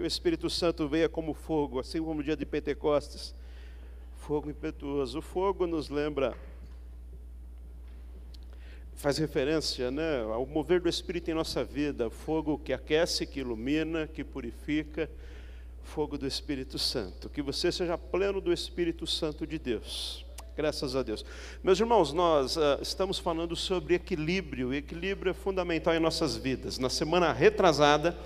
que o Espírito Santo venha como fogo, assim como no dia de Pentecostes fogo impetuoso. O fogo nos lembra, faz referência né, ao mover do Espírito em nossa vida, fogo que aquece, que ilumina, que purifica, fogo do Espírito Santo. Que você seja pleno do Espírito Santo de Deus. Graças a Deus. Meus irmãos, nós uh, estamos falando sobre equilíbrio. O equilíbrio é fundamental em nossas vidas. Na semana retrasada,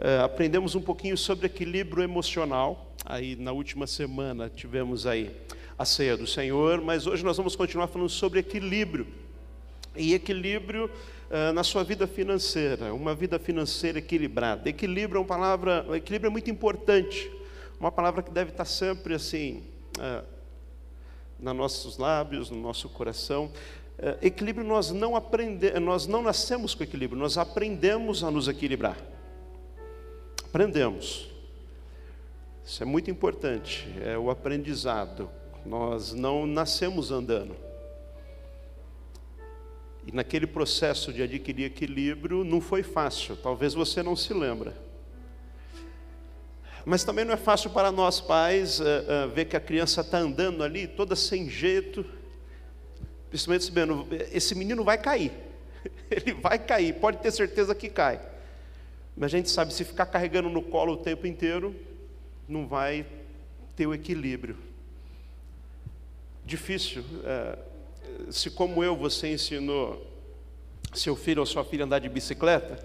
uh, aprendemos um pouquinho sobre equilíbrio emocional. Aí, na última semana, tivemos aí a ceia do Senhor, mas hoje nós vamos continuar falando sobre equilíbrio. E equilíbrio uh, na sua vida financeira, uma vida financeira equilibrada. Equilíbrio é uma palavra, equilíbrio é muito importante, uma palavra que deve estar sempre assim, uh, nos nossos lábios, no nosso coração. Equilíbrio nós não aprendemos, nós não nascemos com equilíbrio, nós aprendemos a nos equilibrar. Aprendemos. Isso é muito importante, é o aprendizado. Nós não nascemos andando. E naquele processo de adquirir equilíbrio não foi fácil, talvez você não se lembra. Mas também não é fácil para nós pais uh, uh, ver que a criança está andando ali, toda sem jeito, principalmente sabendo, esse menino vai cair, ele vai cair, pode ter certeza que cai. Mas a gente sabe, se ficar carregando no colo o tempo inteiro, não vai ter o equilíbrio. Difícil. É, se, como eu, você ensinou seu filho ou sua filha a andar de bicicleta,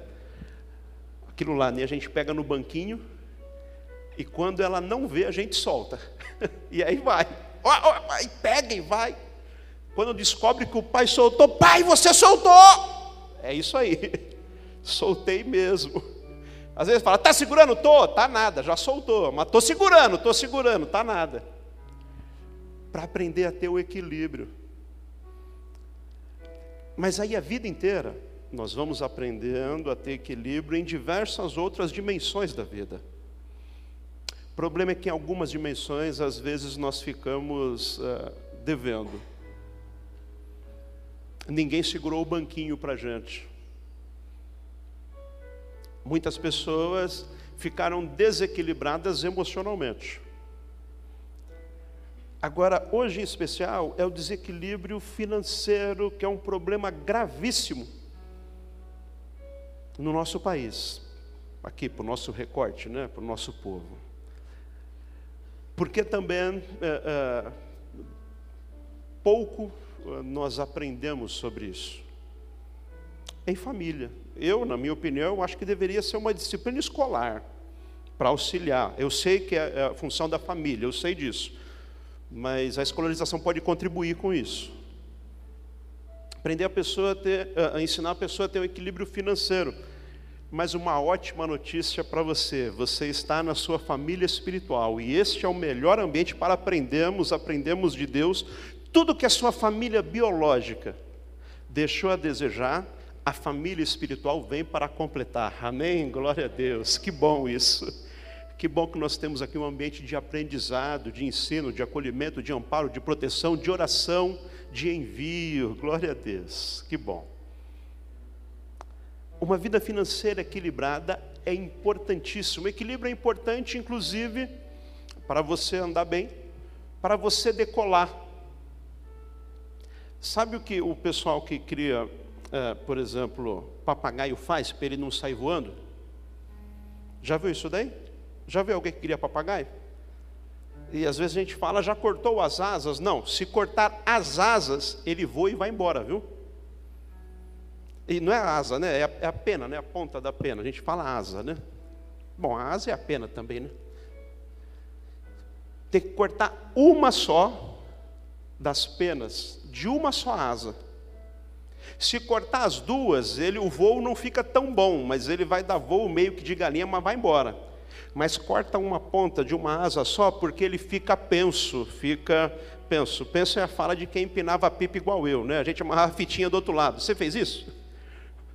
aquilo lá, né, a gente pega no banquinho e quando ela não vê, a gente solta. e aí vai. Aí pega e vai. Quando descobre que o pai soltou, pai, você soltou! É isso aí. Soltei mesmo. Às vezes fala, tá segurando? Tô, tá nada, já soltou, mas tô segurando, tô segurando, tá nada. Para aprender a ter o equilíbrio. Mas aí a vida inteira nós vamos aprendendo a ter equilíbrio em diversas outras dimensões da vida. O problema é que em algumas dimensões, às vezes, nós ficamos uh, devendo. Ninguém segurou o banquinho para a gente. Muitas pessoas ficaram desequilibradas emocionalmente. Agora, hoje em especial, é o desequilíbrio financeiro, que é um problema gravíssimo no nosso país, aqui para o nosso recorte, né, para o nosso povo. Porque também é, é, pouco é, nós aprendemos sobre isso em família. Eu, na minha opinião, acho que deveria ser uma disciplina escolar para auxiliar. Eu sei que é, é a função da família, eu sei disso. Mas a escolarização pode contribuir com isso. Aprender a pessoa a ter, a ensinar a pessoa a ter um equilíbrio financeiro. Mas uma ótima notícia para você: você está na sua família espiritual e este é o melhor ambiente para aprendermos, aprendemos de Deus tudo que a sua família biológica deixou a desejar a família espiritual vem para completar. Amém? Glória a Deus. Que bom isso. Que bom que nós temos aqui um ambiente de aprendizado, de ensino, de acolhimento, de amparo, de proteção, de oração, de envio. Glória a Deus. Que bom. Uma vida financeira equilibrada é importantíssimo. O equilíbrio é importante, inclusive, para você andar bem, para você decolar. Sabe o que o pessoal que cria é, por exemplo, papagaio faz para ele não sair voando? Já viu isso daí? Já viu alguém que cria papagaio? E às vezes a gente fala, já cortou as asas? Não, se cortar as asas, ele voa e vai embora, viu? E não é asa, né? É a, é a pena, né? A ponta da pena. A gente fala asa, né? Bom, a asa é a pena também, né? Tem que cortar uma só das penas, de uma só asa. Se cortar as duas, ele, o voo não fica tão bom, mas ele vai dar voo meio que de galinha, mas vai embora. Mas corta uma ponta de uma asa só, porque ele fica penso, fica penso. Penso é a fala de quem empinava a pipa igual eu, né? A gente amarrava a fitinha do outro lado. Você fez isso?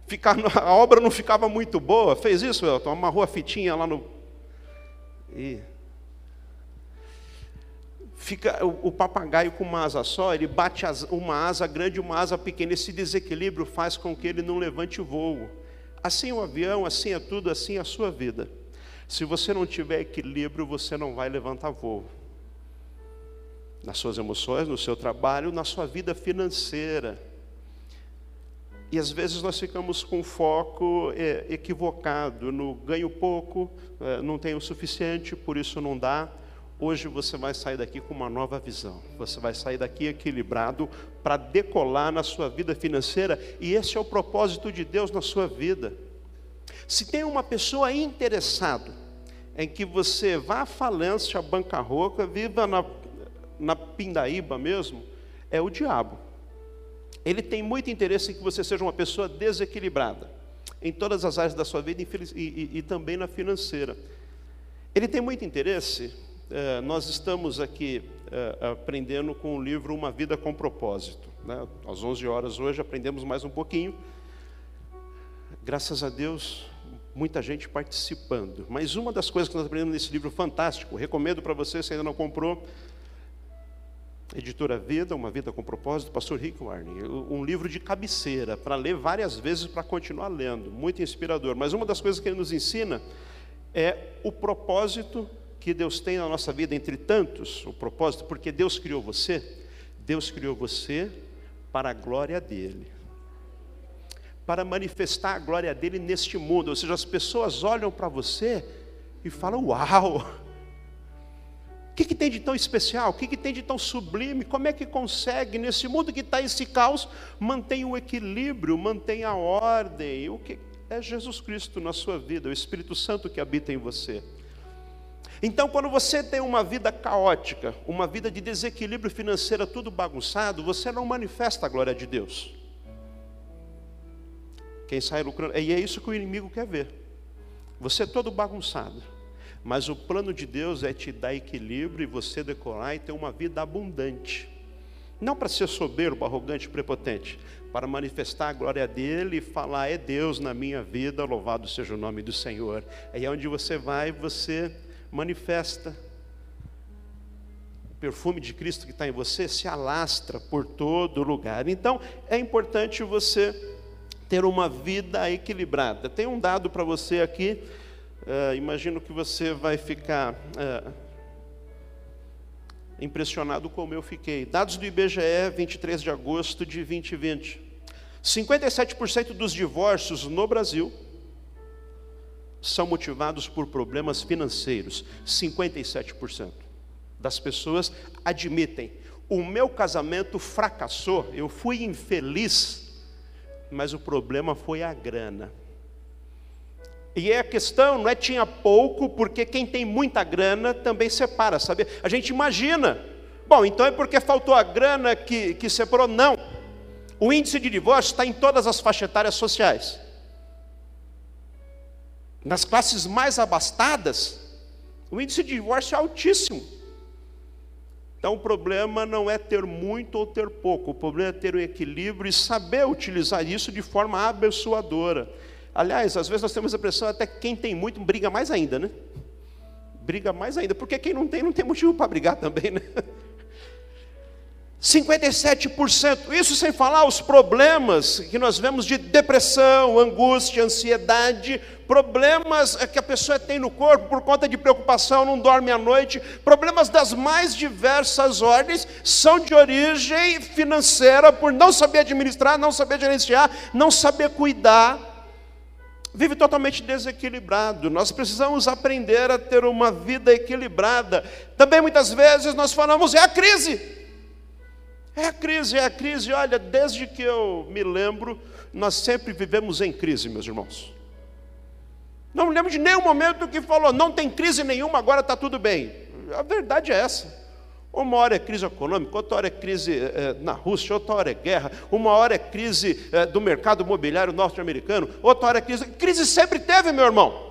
Ficar, a obra não ficava muito boa. Fez isso, Elton? Amarrou a fitinha lá no. E fica o, o, papagaio com uma asa só, ele bate as, uma asa grande e uma asa pequena. Esse desequilíbrio faz com que ele não levante o voo. Assim é o avião, assim é tudo, assim é a sua vida. Se você não tiver equilíbrio, você não vai levantar voo. Nas suas emoções, no seu trabalho, na sua vida financeira. E às vezes nós ficamos com foco é, equivocado no ganho pouco, é, não tenho o suficiente, por isso não dá. Hoje você vai sair daqui com uma nova visão. Você vai sair daqui equilibrado para decolar na sua vida financeira, e esse é o propósito de Deus na sua vida. Se tem uma pessoa interessada em que você vá à falência, à bancarrota, viva na, na pindaíba mesmo, é o diabo. Ele tem muito interesse em que você seja uma pessoa desequilibrada em todas as áreas da sua vida e, e, e também na financeira. Ele tem muito interesse. Eh, nós estamos aqui eh, aprendendo com o livro Uma Vida com Propósito. Né? Às 11 horas hoje aprendemos mais um pouquinho. Graças a Deus, muita gente participando. Mas uma das coisas que nós aprendemos nesse livro fantástico, recomendo para você se ainda não comprou, Editora Vida, Uma Vida com Propósito, Pastor Rick Warning. Um livro de cabeceira, para ler várias vezes, para continuar lendo. Muito inspirador. Mas uma das coisas que ele nos ensina é o propósito que Deus tem na nossa vida, entre tantos, o propósito, porque Deus criou você, Deus criou você para a glória dEle. Para manifestar a glória dEle neste mundo. Ou seja, as pessoas olham para você e falam, uau! O que, que, tem de tão especial? O que, que, tem de tão sublime? Como é que consegue, nesse mundo que está esse caos, manter o equilíbrio, manter a ordem? O que é Jesus Cristo na sua vida, o Espírito Santo que habita em você. Então, quando você tem uma vida caótica, uma vida de desequilíbrio financeiro, tudo bagunçado, você não manifesta a glória de Deus. Quem sai lucrando, e é isso que o inimigo quer ver. Você é todo bagunçado. Mas o plano de Deus é te dar equilíbrio e você decorar e ter uma vida abundante. Não para ser soberbo, arrogante, prepotente, para manifestar a glória dele e falar: é Deus na minha vida, louvado seja o nome do Senhor. Aí é onde você vai, você manifesta. O perfume de Cristo que está em você se alastra por todo lugar. Então, é importante você ter uma vida equilibrada. Tem um dado para você aqui Uh, imagino que você vai ficar uh, impressionado como eu fiquei. Dados do IBGE, 23 de agosto de 2020. 57% dos divórcios no Brasil são motivados por problemas financeiros. 57% das pessoas admitem: o meu casamento fracassou, eu fui infeliz, mas o problema foi a grana. E a questão não é tinha pouco, porque quem tem muita grana também separa, sabe? A gente imagina, bom, então é porque faltou a grana que, que separou. Não. O índice de divórcio está em todas as faixas etárias sociais. Nas classes mais abastadas, o índice de divórcio é altíssimo. Então o problema não é ter muito ou ter pouco, o problema é ter o um equilíbrio e saber utilizar isso de forma abençoadora. Aliás, às vezes nós temos a impressão até que quem tem muito briga mais ainda, né? Briga mais ainda, porque quem não tem, não tem motivo para brigar também, né? 57%, isso sem falar os problemas que nós vemos de depressão, angústia, ansiedade, problemas que a pessoa tem no corpo por conta de preocupação, não dorme à noite, problemas das mais diversas ordens, são de origem financeira, por não saber administrar, não saber gerenciar, não saber cuidar vive totalmente desequilibrado. Nós precisamos aprender a ter uma vida equilibrada. Também muitas vezes nós falamos, é a crise. É a crise, é a crise. Olha, desde que eu me lembro, nós sempre vivemos em crise, meus irmãos. Não me lembro de nenhum momento que falou, não tem crise nenhuma, agora está tudo bem. A verdade é essa. Uma hora é crise econômica, outra hora é crise eh, na Rússia, outra hora é guerra, uma hora é crise eh, do mercado imobiliário norte-americano, outra hora é crise. Crise sempre teve, meu irmão.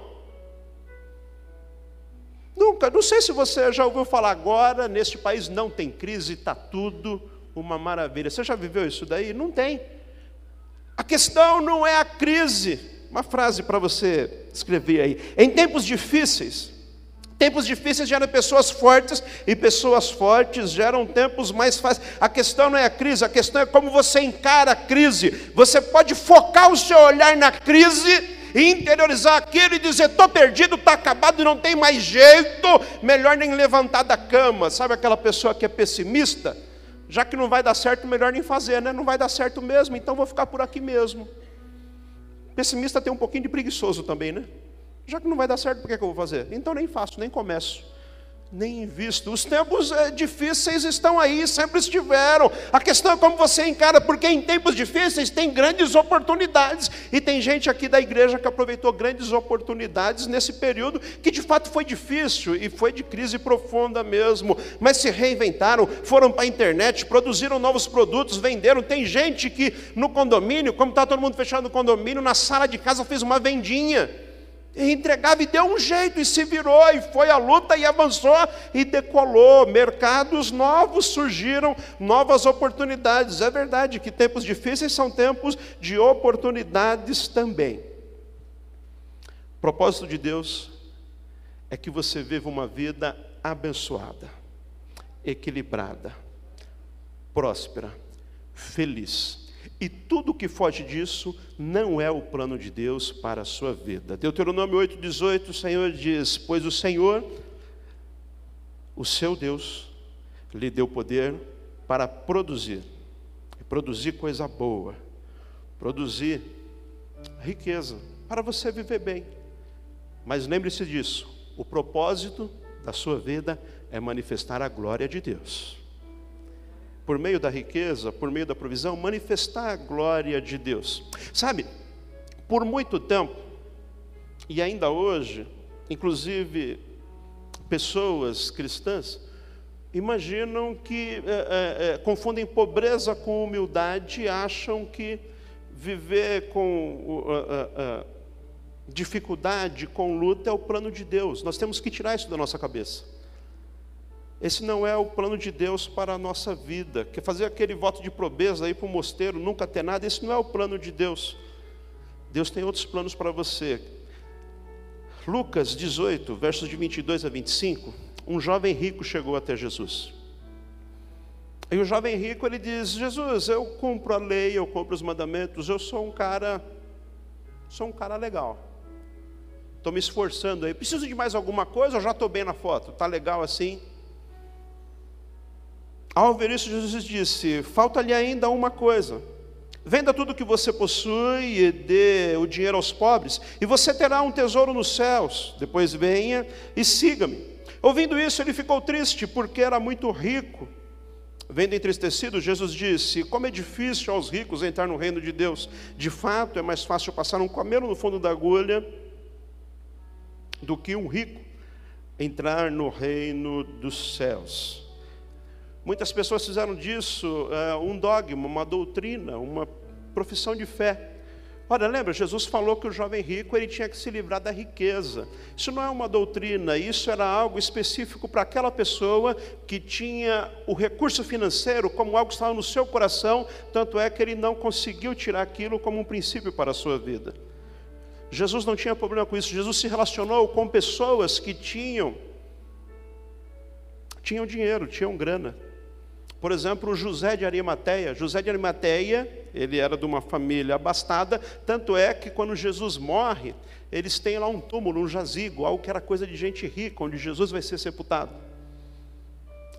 Nunca, não sei se você já ouviu falar agora, neste país não tem crise, está tudo uma maravilha. Você já viveu isso daí? Não tem. A questão não é a crise. Uma frase para você escrever aí. Em tempos difíceis, Tempos difíceis geram pessoas fortes e pessoas fortes geram tempos mais fáceis. A questão não é a crise, a questão é como você encara a crise. Você pode focar o seu olhar na crise e interiorizar aquilo e dizer: estou perdido, está acabado, não tem mais jeito, melhor nem levantar da cama. Sabe aquela pessoa que é pessimista? Já que não vai dar certo, melhor nem fazer, né? Não vai dar certo mesmo, então vou ficar por aqui mesmo. Pessimista tem um pouquinho de preguiçoso também, né? Já que não vai dar certo, por que, que eu vou fazer? Então nem faço, nem começo nem invisto. Os tempos é, difíceis estão aí, sempre estiveram. A questão é como você encara, porque em tempos difíceis tem grandes oportunidades. E tem gente aqui da igreja que aproveitou grandes oportunidades nesse período que de fato foi difícil e foi de crise profunda mesmo. Mas se reinventaram, foram para a internet, produziram novos produtos, venderam. Tem gente que no condomínio, como está todo mundo fechado no condomínio, na sala de casa fez uma vendinha entregava e deu um jeito, e se virou, e foi a luta, e avançou, e decolou. Mercados novos surgiram, novas oportunidades. É verdade que tempos difíceis são tempos de oportunidades também. O propósito de Deus é que você viva uma vida abençoada, equilibrada, próspera, feliz e tudo que foge disso não é o plano de Deus para a sua vida. Deuteronômio 8,18, o Senhor diz: Pois o Senhor, o seu Deus, lhe deu poder para produzir, produzir coisa boa, produzir riqueza, para você viver bem. Mas lembre-se disso: o propósito da sua vida é manifestar a glória de Deus por meio da riqueza, por meio da provisão, manifestar a glória de Deus. Sabe, por muito tempo, e ainda hoje, inclusive pessoas cristãs, imaginam que é, é, é, confundem pobreza com humildade e acham que viver com dificuldade, com luta, é o plano de Deus. Nós temos que tirar isso da nossa cabeça. Esse não é o plano de Deus para a nossa vida. Quer fazer aquele voto de pobreza aí para o mosteiro, nunca ter nada, esse não é o plano de Deus. Deus tem outros planos para você. Lucas 18, versos de 22 a 25, um jovem rico chegou até Jesus. E o jovem rico ele diz: Jesus, eu cumpro a lei, eu cumpro os mandamentos, eu sou um cara, sou um cara legal. Estou me esforçando aí. Preciso de mais alguma coisa? Eu já estou bem na foto. Tá legal assim? Ao ver isso, Jesus disse: Falta-lhe ainda uma coisa. Venda tudo que você possui e dê o dinheiro aos pobres, e você terá um tesouro nos céus. Depois venha e siga-me. Ouvindo isso, ele ficou triste, porque era muito rico. Vendo entristecido, Jesus disse: Como é difícil aos ricos entrar no reino de Deus. De fato, é mais fácil passar um camelo no fundo da agulha do que um rico entrar no reino dos céus. Muitas pessoas fizeram disso é, um dogma, uma doutrina, uma profissão de fé. Olha, lembra, Jesus falou que o jovem rico ele tinha que se livrar da riqueza. Isso não é uma doutrina, isso era algo específico para aquela pessoa que tinha o recurso financeiro como algo que estava no seu coração, tanto é que ele não conseguiu tirar aquilo como um princípio para a sua vida. Jesus não tinha problema com isso, Jesus se relacionou com pessoas que tinham tinham dinheiro, tinham grana. Por exemplo, José de Arimateia. José de Arimateia, ele era de uma família abastada, tanto é que quando Jesus morre, eles têm lá um túmulo, um jazigo, algo que era coisa de gente rica, onde Jesus vai ser sepultado.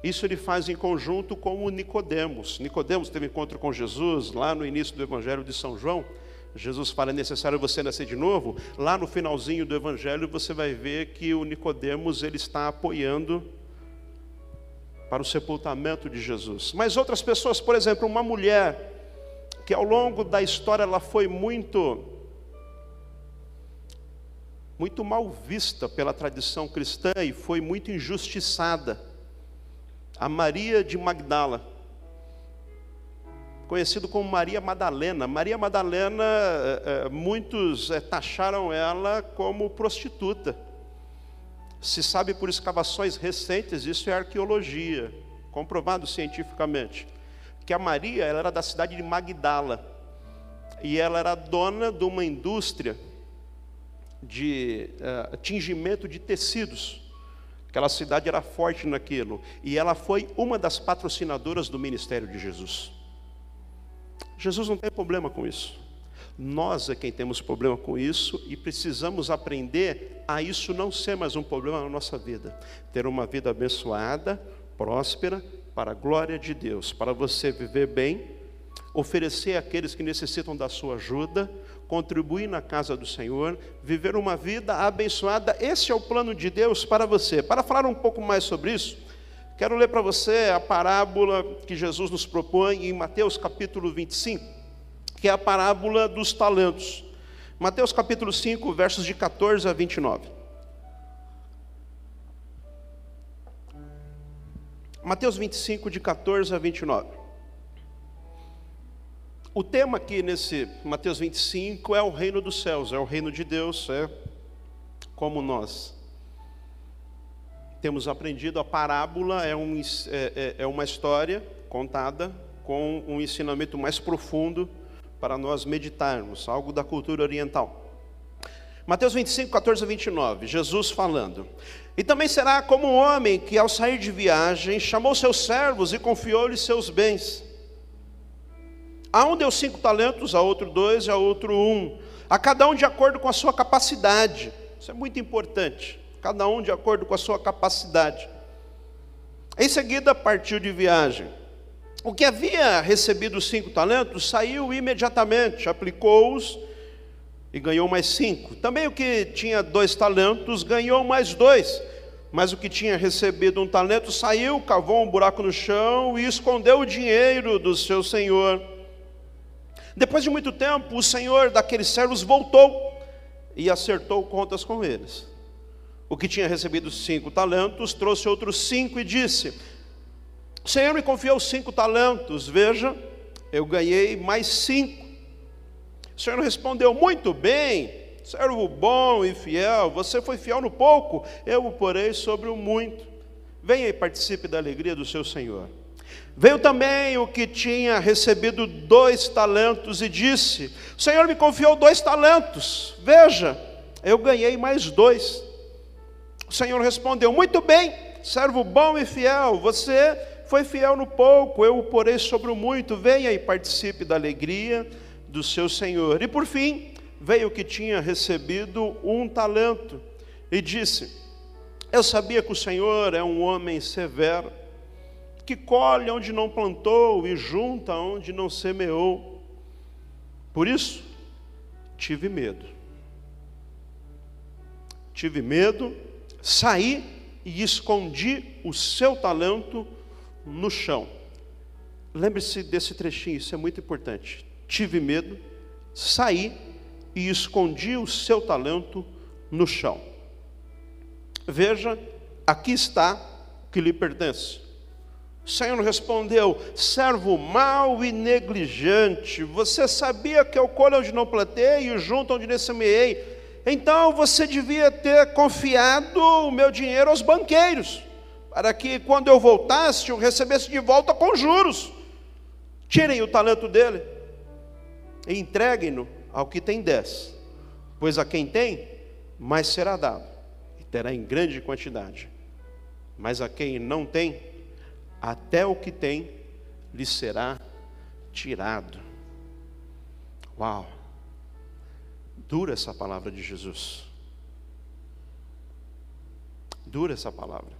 Isso ele faz em conjunto com o Nicodemos. Nicodemos teve encontro com Jesus lá no início do Evangelho de São João. Jesus fala: é necessário você nascer de novo. Lá no finalzinho do Evangelho você vai ver que o Nicodemos ele está apoiando para o sepultamento de Jesus. Mas outras pessoas, por exemplo, uma mulher que ao longo da história ela foi muito muito mal vista pela tradição cristã e foi muito injustiçada. A Maria de Magdala, conhecido como Maria Madalena. Maria Madalena, eh, eh, muitos eh, taxaram ela como prostituta. Se sabe por escavações recentes, isso é arqueologia, comprovado cientificamente, que a Maria ela era da cidade de Magdala e ela era dona de uma indústria de uh, tingimento de tecidos. Aquela cidade era forte naquilo e ela foi uma das patrocinadoras do ministério de Jesus. Jesus não tem problema com isso. Nós é quem temos problema com isso e precisamos aprender a isso não ser mais um problema na nossa vida. Ter uma vida abençoada, próspera, para a glória de Deus, para você viver bem, oferecer àqueles que necessitam da sua ajuda, contribuir na casa do Senhor, viver uma vida abençoada. Esse é o plano de Deus para você. Para falar um pouco mais sobre isso, quero ler para você a parábola que Jesus nos propõe em Mateus capítulo 25, que é a parábola dos talentos. Mateus capítulo 5, versos de 14 a 29. Mateus 25, de 14 a 29. O tema aqui nesse Mateus 25 é o reino dos céus, é o reino de Deus, é como nós temos aprendido, a parábola é, um, é, é, é uma história contada com um ensinamento mais profundo para nós meditarmos, algo da cultura oriental. Mateus 25, 14 a 29, Jesus falando. E também será como um homem que, ao sair de viagem, chamou seus servos e confiou-lhes seus bens. A um deu cinco talentos, a outro dois e a outro um, a cada um de acordo com a sua capacidade. Isso é muito importante. Cada um de acordo com a sua capacidade. Em seguida, partiu de viagem. O que havia recebido cinco talentos saiu imediatamente, aplicou-os e ganhou mais cinco. Também o que tinha dois talentos ganhou mais dois. Mas o que tinha recebido um talento saiu, cavou um buraco no chão e escondeu o dinheiro do seu senhor. Depois de muito tempo, o senhor daqueles servos voltou e acertou contas com eles. O que tinha recebido cinco talentos trouxe outros cinco e disse: O senhor me confiou cinco talentos, veja, eu ganhei mais cinco. O Senhor respondeu: Muito bem, servo bom e fiel, você foi fiel no pouco, eu o porei sobre o muito. Venha e participe da alegria do seu Senhor. Veio também o que tinha recebido dois talentos e disse: O Senhor me confiou dois talentos, veja, eu ganhei mais dois. O Senhor respondeu: Muito bem, servo bom e fiel, você foi fiel no pouco, eu o porei sobre o muito, venha e participe da alegria do seu senhor. E por fim, veio o que tinha recebido um talento e disse: Eu sabia que o Senhor é um homem severo, que colhe onde não plantou e junta onde não semeou. Por isso, tive medo. Tive medo, saí e escondi o seu talento no chão. Lembre-se desse trechinho, isso é muito importante tive medo, saí e escondi o seu talento no chão. Veja, aqui está o que lhe pertence. O Senhor respondeu: servo mau e negligente, você sabia que eu colho onde não plantei e junto onde não semeei. Então você devia ter confiado o meu dinheiro aos banqueiros, para que quando eu voltasse eu recebesse de volta com juros. Tirem o talento dele e entreguem-no ao que tem dez, pois a quem tem, mais será dado, e terá em grande quantidade. Mas a quem não tem, até o que tem lhe será tirado. Uau! Dura essa palavra de Jesus. Dura essa palavra.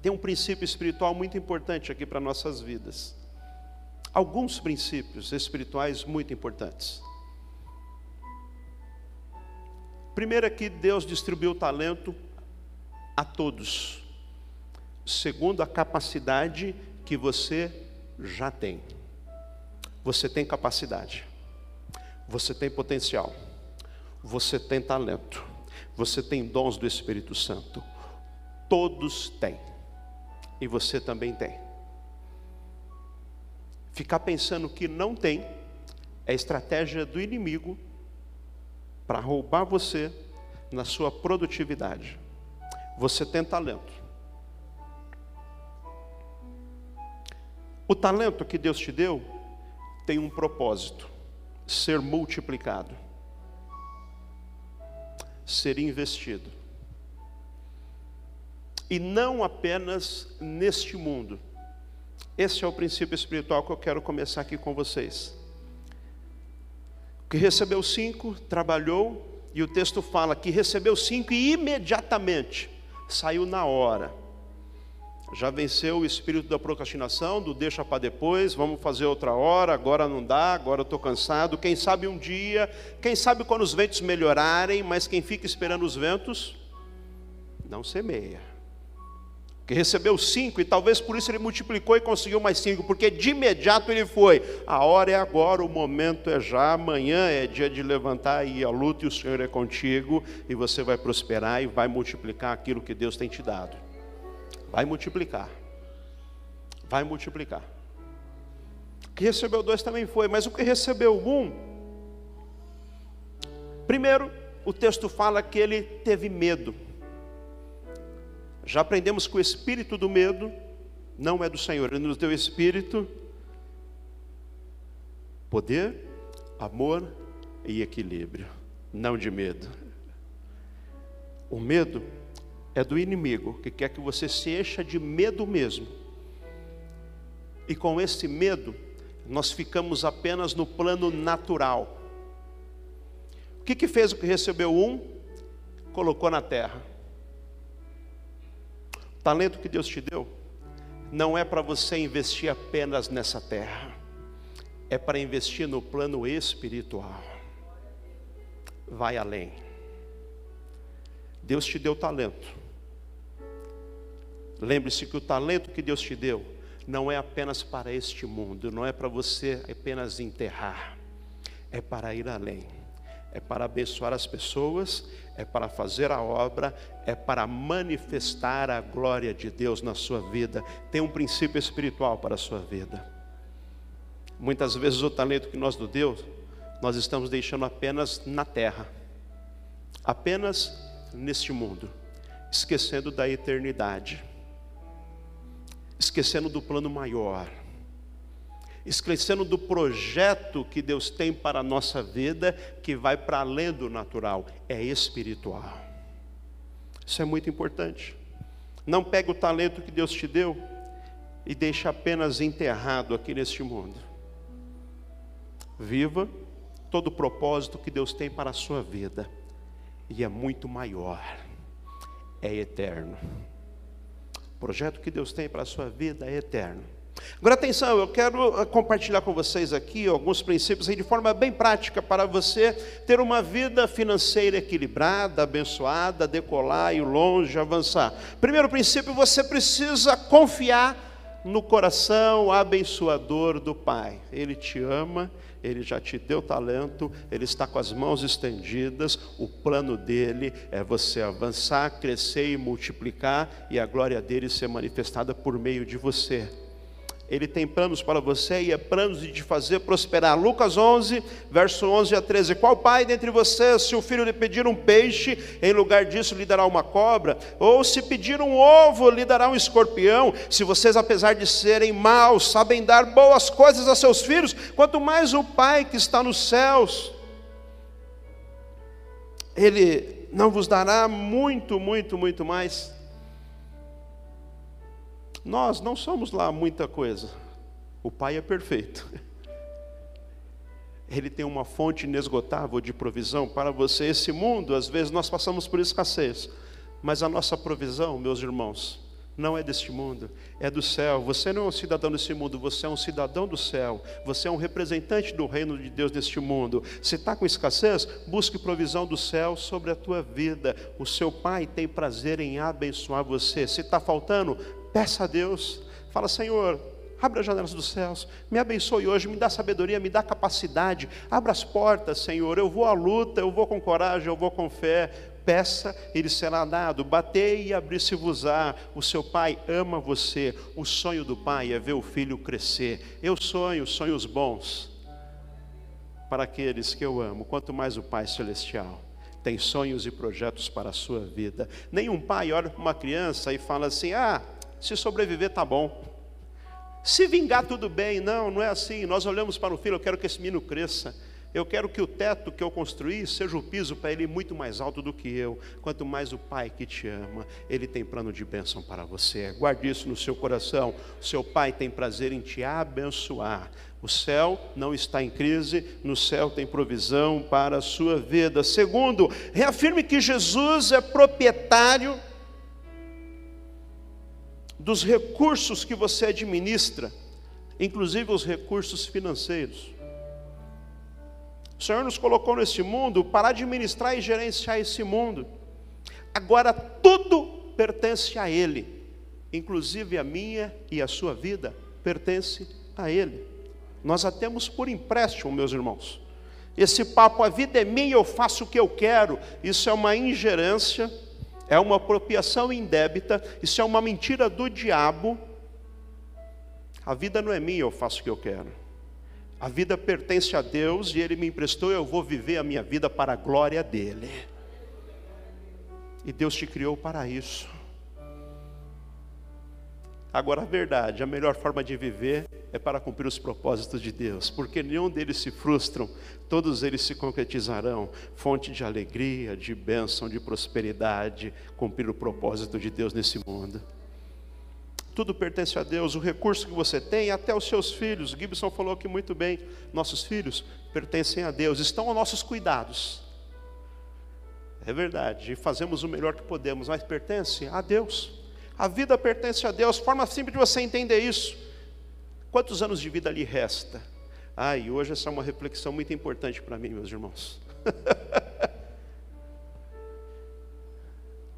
Tem um princípio espiritual muito importante aqui para nossas vidas alguns princípios espirituais muito importantes. Primeiro é que Deus distribuiu o talento a todos, segundo a capacidade que você já tem. Você tem capacidade, você tem potencial, você tem talento, você tem dons do Espírito Santo. Todos têm, e você também tem. Ficar pensando que não tem é estratégia do inimigo para roubar você na sua produtividade. Você tem talento. O talento que Deus te deu tem um propósito: ser multiplicado, ser investido. E não apenas neste mundo, esse é o princípio espiritual que eu quero começar aqui com vocês. que recebeu cinco, trabalhou, e o texto fala que recebeu cinco e imediatamente saiu na hora. Já venceu o espírito da procrastinação, do deixa para depois, vamos fazer outra hora, agora não dá, agora estou cansado. Quem sabe um dia, quem sabe quando os ventos melhorarem, mas quem fica esperando os ventos, não semeia que recebeu cinco, e talvez por isso ele multiplicou e conseguiu mais cinco, porque de imediato ele foi. A hora é agora, o momento é já, amanhã é dia de levantar e ir à luta, e o Senhor é contigo, e você vai prosperar e vai multiplicar aquilo que Deus tem te dado. Vai multiplicar. Vai multiplicar. Que recebeu dois também foi, mas o que recebeu um, primeiro, o texto fala que ele teve medo. Já aprendemos que o espírito do medo não é do Senhor, Ele nos deu espírito, poder, amor e equilíbrio, não de medo. O medo é do inimigo, que quer que você se encha de medo mesmo. E com esse medo, nós ficamos apenas no plano natural. O que, que fez o que recebeu um? Colocou na terra talento que Deus te deu não é para você investir apenas nessa terra, é para investir no plano espiritual. Vai além. Deus te deu talento. Lembre-se que o talento que Deus te deu não é apenas para este mundo, não é para você apenas enterrar, é para ir além, é para abençoar as pessoas, é para fazer a obra, é para manifestar a glória de Deus na sua vida. Tem um princípio espiritual para a sua vida. Muitas vezes o talento que nós nos Deus, nós estamos deixando apenas na terra, apenas neste mundo, esquecendo da eternidade, esquecendo do plano maior esquecendo do projeto que Deus tem para a nossa vida, que vai para além do natural, é espiritual. Isso é muito importante. Não pegue o talento que Deus te deu e deixe apenas enterrado aqui neste mundo. Viva todo o propósito que Deus tem para a sua vida, e é muito maior, é eterno. O projeto que Deus tem para a sua vida é eterno. Agora atenção, eu quero eh, compartilhar com vocês aqui alguns princípios de forma bem prática para você ter uma vida financeira equilibrada, abençoada, decolar e longe avançar. Primeiro princípio, você precisa confiar no coração abençoador do Pai. Ele te ama, ele já te deu talento, ele está com as mãos estendidas. O plano dele é você avançar, crescer e multiplicar e a glória dele ser manifestada por meio de você. Ele tem planos para você e é planos de te fazer prosperar. Lucas 11, verso 11 a 13. Qual pai dentre vocês, se o filho lhe pedir um peixe, em lugar disso lhe dará uma cobra? Ou se pedir um ovo, lhe dará um escorpião? Se vocês, apesar de serem maus, sabem dar boas coisas a seus filhos, quanto mais o pai que está nos céus, ele não vos dará muito, muito, muito mais. Nós não somos lá muita coisa. O Pai é perfeito. Ele tem uma fonte inesgotável de provisão para você. Esse mundo, às vezes, nós passamos por escassez, mas a nossa provisão, meus irmãos, não é deste mundo, é do céu. Você não é um cidadão desse mundo, você é um cidadão do céu. Você é um representante do reino de Deus neste mundo. Se está com escassez, busque provisão do céu sobre a tua vida. O seu Pai tem prazer em abençoar você. Se está faltando, Peça a Deus, fala, Senhor, abre as janelas dos céus, me abençoe hoje, me dá sabedoria, me dá capacidade, abra as portas, Senhor. Eu vou à luta, eu vou com coragem, eu vou com fé. Peça, ele será dado. Batei e abrir-se-vos-á. O seu pai ama você. O sonho do pai é ver o filho crescer. Eu sonho sonhos bons para aqueles que eu amo, quanto mais o Pai Celestial tem sonhos e projetos para a sua vida. Nenhum pai olha para uma criança e fala assim: ah, se sobreviver, tá bom. Se vingar, tudo bem. Não, não é assim. Nós olhamos para o filho, eu quero que esse menino cresça. Eu quero que o teto que eu construí seja o piso para ele muito mais alto do que eu. Quanto mais o Pai que te ama, ele tem plano de bênção para você. Guarde isso no seu coração. Seu Pai tem prazer em te abençoar. O céu não está em crise, no céu tem provisão para a sua vida. Segundo, reafirme que Jesus é proprietário dos recursos que você administra, inclusive os recursos financeiros. O Senhor nos colocou nesse mundo para administrar e gerenciar esse mundo. Agora tudo pertence a Ele, inclusive a minha e a sua vida pertence a Ele. Nós a temos por empréstimo, meus irmãos. Esse papo, a vida é minha, eu faço o que eu quero, isso é uma ingerência, é uma apropriação indébita, isso é uma mentira do diabo. A vida não é minha, eu faço o que eu quero. A vida pertence a Deus e Ele me emprestou, eu vou viver a minha vida para a glória dEle. E Deus te criou para isso. Agora, a verdade, a melhor forma de viver é para cumprir os propósitos de Deus, porque nenhum deles se frustram, todos eles se concretizarão fonte de alegria, de bênção, de prosperidade, cumprir o propósito de Deus nesse mundo tudo pertence a Deus, o recurso que você tem, até os seus filhos. Gibson falou aqui muito bem: nossos filhos pertencem a Deus, estão aos nossos cuidados. É verdade, fazemos o melhor que podemos, mas pertence a Deus. A vida pertence a Deus, forma simples de você entender isso. Quantos anos de vida lhe resta? Ah, e hoje essa é uma reflexão muito importante para mim, meus irmãos.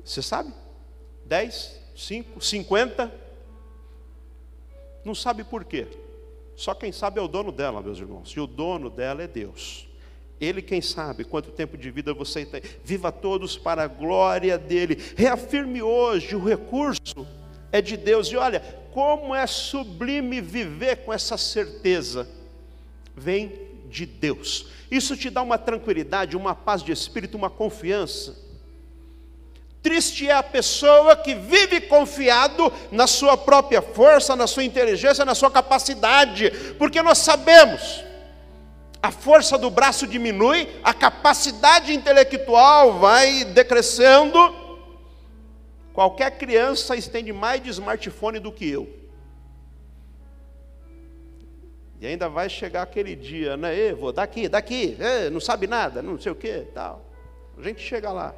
Você sabe? 10, 5, 50? Não sabe por quê. Só quem sabe é o dono dela, meus irmãos. E o dono dela é Deus. Ele quem sabe quanto tempo de vida você tem. Viva todos para a glória dele. Reafirme hoje o recurso é de Deus. E olha, como é sublime viver com essa certeza. Vem de Deus. Isso te dá uma tranquilidade, uma paz de espírito, uma confiança Triste é a pessoa que vive confiado na sua própria força, na sua inteligência, na sua capacidade, porque nós sabemos, a força do braço diminui, a capacidade intelectual vai decrescendo. Qualquer criança estende mais de smartphone do que eu. E ainda vai chegar aquele dia, né? Ei, vou daqui, daqui, Ei, não sabe nada, não sei o que, tal. A gente chega lá.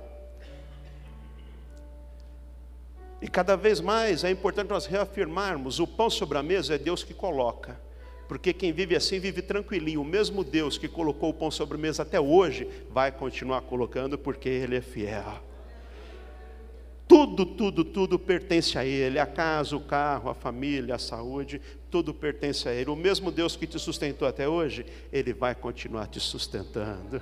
E cada vez mais é importante nós reafirmarmos: o pão sobre a mesa é Deus que coloca. Porque quem vive assim vive tranquilinho. O mesmo Deus que colocou o pão sobre a mesa até hoje vai continuar colocando porque Ele é fiel. Tudo, tudo, tudo pertence a Ele: a casa, o carro, a família, a saúde, tudo pertence a Ele. O mesmo Deus que te sustentou até hoje, Ele vai continuar te sustentando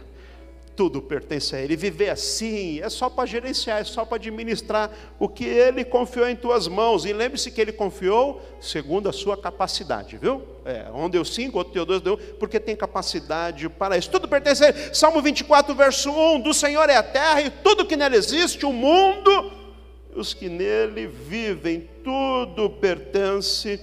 tudo pertence a Ele. Viver assim é só para gerenciar, é só para administrar o que Ele confiou em tuas mãos. E lembre-se que Ele confiou segundo a sua capacidade, viu? É, um deu cinco, outro deu dois, deu, porque tem capacidade para isso. Tudo pertence a Ele. Salmo 24, verso 1: Do Senhor é a terra e tudo que nela existe, o mundo, os que nele vivem, tudo pertence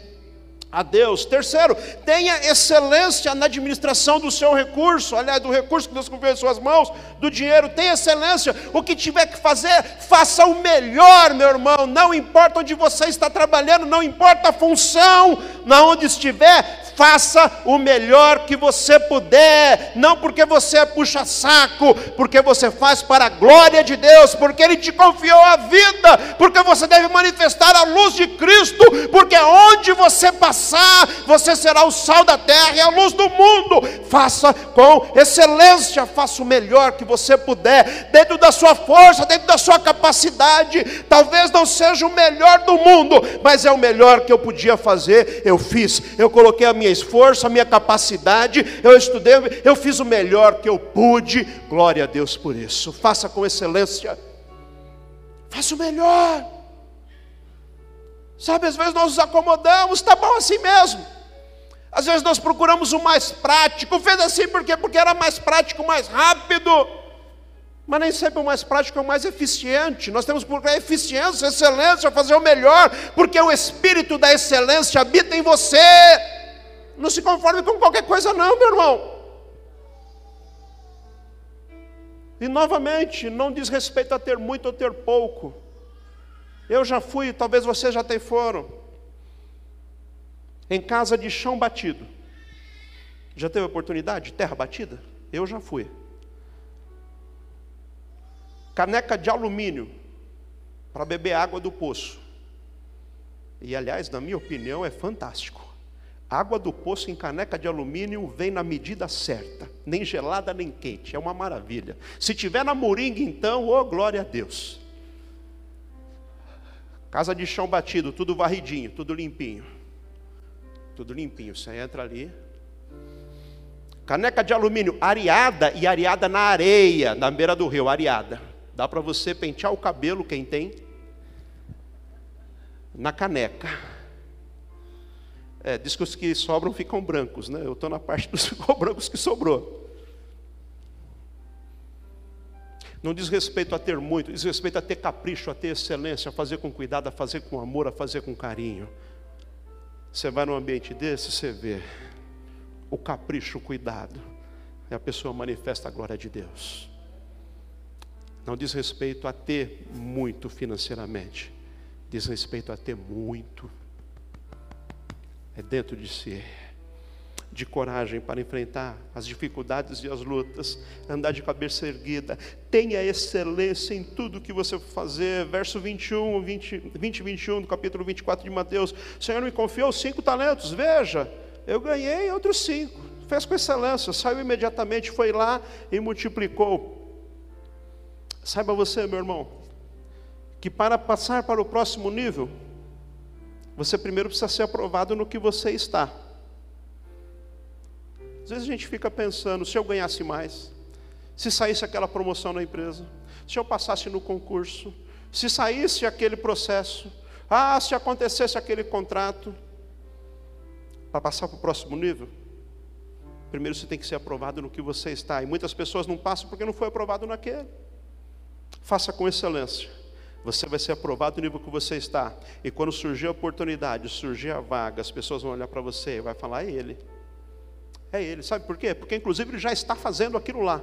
a Deus. Terceiro, tenha excelência na administração do seu recurso, aliás, do recurso que Deus confiou em suas mãos, do dinheiro, tenha excelência. O que tiver que fazer, faça o melhor, meu irmão. Não importa onde você está trabalhando, não importa a função, na onde estiver, faça o melhor que você puder, não porque você é puxa-saco, porque você faz para a glória de Deus, porque Ele te confiou a vida, porque você deve manifestar a luz de Cristo, porque onde você passar, você será o sal da terra e a luz do mundo. Faça com excelência, faça o melhor que você puder, dentro da sua força, dentro da sua capacidade. Talvez não seja o melhor do mundo, mas é o melhor que eu podia fazer. Eu fiz, eu coloquei a minha esforço, a minha capacidade, eu estudei, eu fiz o melhor que eu pude. Glória a Deus por isso. Faça com excelência. Faça o melhor. Sabe, às vezes nós nos acomodamos, está bom assim mesmo. Às vezes nós procuramos o mais prático, fez assim por quê? Porque era mais prático, mais rápido. Mas nem sempre o mais prático é o mais eficiente. Nós temos que procurar eficiência, excelência, fazer o melhor, porque o espírito da excelência habita em você. Não se conforme com qualquer coisa, não, meu irmão. E novamente, não diz respeito a ter muito ou ter pouco. Eu já fui, talvez vocês já até foram, em casa de chão batido. Já teve oportunidade? Terra batida? Eu já fui. Caneca de alumínio para beber água do poço. E aliás, na minha opinião, é fantástico. Água do poço em caneca de alumínio vem na medida certa, nem gelada nem quente, é uma maravilha. Se tiver na moringa, então, ô oh, glória a Deus. Casa de chão batido, tudo varridinho, tudo limpinho. Tudo limpinho. Você entra ali. Caneca de alumínio, areada e areada na areia, na beira do rio, areada. Dá para você pentear o cabelo, quem tem? Na caneca. É, diz que os que sobram ficam brancos, né? Eu estou na parte dos brancos que sobrou. Não diz respeito a ter muito, diz respeito a ter capricho, a ter excelência, a fazer com cuidado, a fazer com amor, a fazer com carinho. Você vai num ambiente desse, você vê o capricho, o cuidado, e a pessoa manifesta a glória de Deus. Não diz respeito a ter muito financeiramente, diz respeito a ter muito. É dentro de si de coragem para enfrentar as dificuldades e as lutas, andar de cabeça erguida, tenha excelência em tudo que você fazer. Verso 21, 20, 20 21 do capítulo 24 de Mateus: O Senhor me confiou cinco talentos, veja, eu ganhei outros cinco. Fez com excelência, saiu imediatamente, foi lá e multiplicou. Saiba você, meu irmão, que para passar para o próximo nível, você primeiro precisa ser aprovado no que você está. Às vezes a gente fica pensando, se eu ganhasse mais, se saísse aquela promoção na empresa, se eu passasse no concurso, se saísse aquele processo, ah, se acontecesse aquele contrato, para passar para o próximo nível, primeiro você tem que ser aprovado no que você está. E muitas pessoas não passam porque não foi aprovado naquele. Faça com excelência. Você vai ser aprovado no nível que você está. E quando surgir a oportunidade, surgir a vaga, as pessoas vão olhar para você e vai falar, é ele. É Ele. Sabe por quê? Porque inclusive Ele já está fazendo aquilo lá.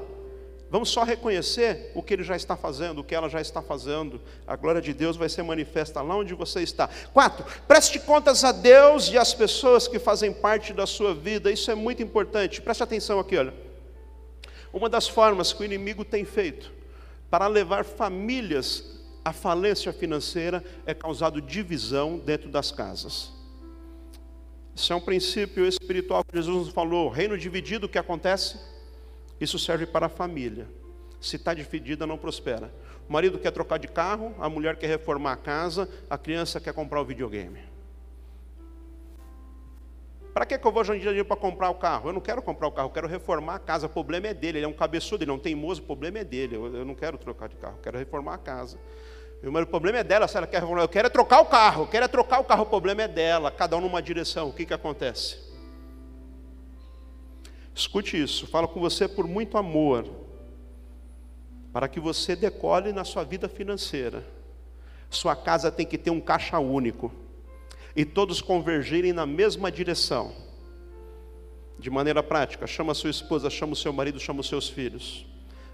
Vamos só reconhecer o que Ele já está fazendo, o que ela já está fazendo. A glória de Deus vai ser manifesta lá onde você está. Quatro, preste contas a Deus e às pessoas que fazem parte da sua vida. Isso é muito importante. Preste atenção aqui, olha. Uma das formas que o inimigo tem feito para levar famílias à falência financeira é causado divisão dentro das casas. Isso é um princípio espiritual que Jesus nos falou. Reino dividido, o que acontece? Isso serve para a família. Se está dividida, não prospera. O marido quer trocar de carro, a mulher quer reformar a casa, a criança quer comprar o videogame. Para que, que eu vou juntar dinheiro para comprar o carro? Eu não quero comprar o carro, eu quero reformar a casa. O problema é dele, ele é um cabeçudo, ele não tem moço, o problema é dele. Eu, eu não quero trocar de carro, eu quero reformar a casa. Mas o problema é dela, se ela quer eu quero é trocar o carro, eu quero é trocar o carro, o problema é dela, cada um numa direção. O que, que acontece? Escute isso, falo com você por muito amor, para que você decole na sua vida financeira. Sua casa tem que ter um caixa único e todos convergirem na mesma direção. De maneira prática, chama a sua esposa, chama o seu marido, chama os seus filhos.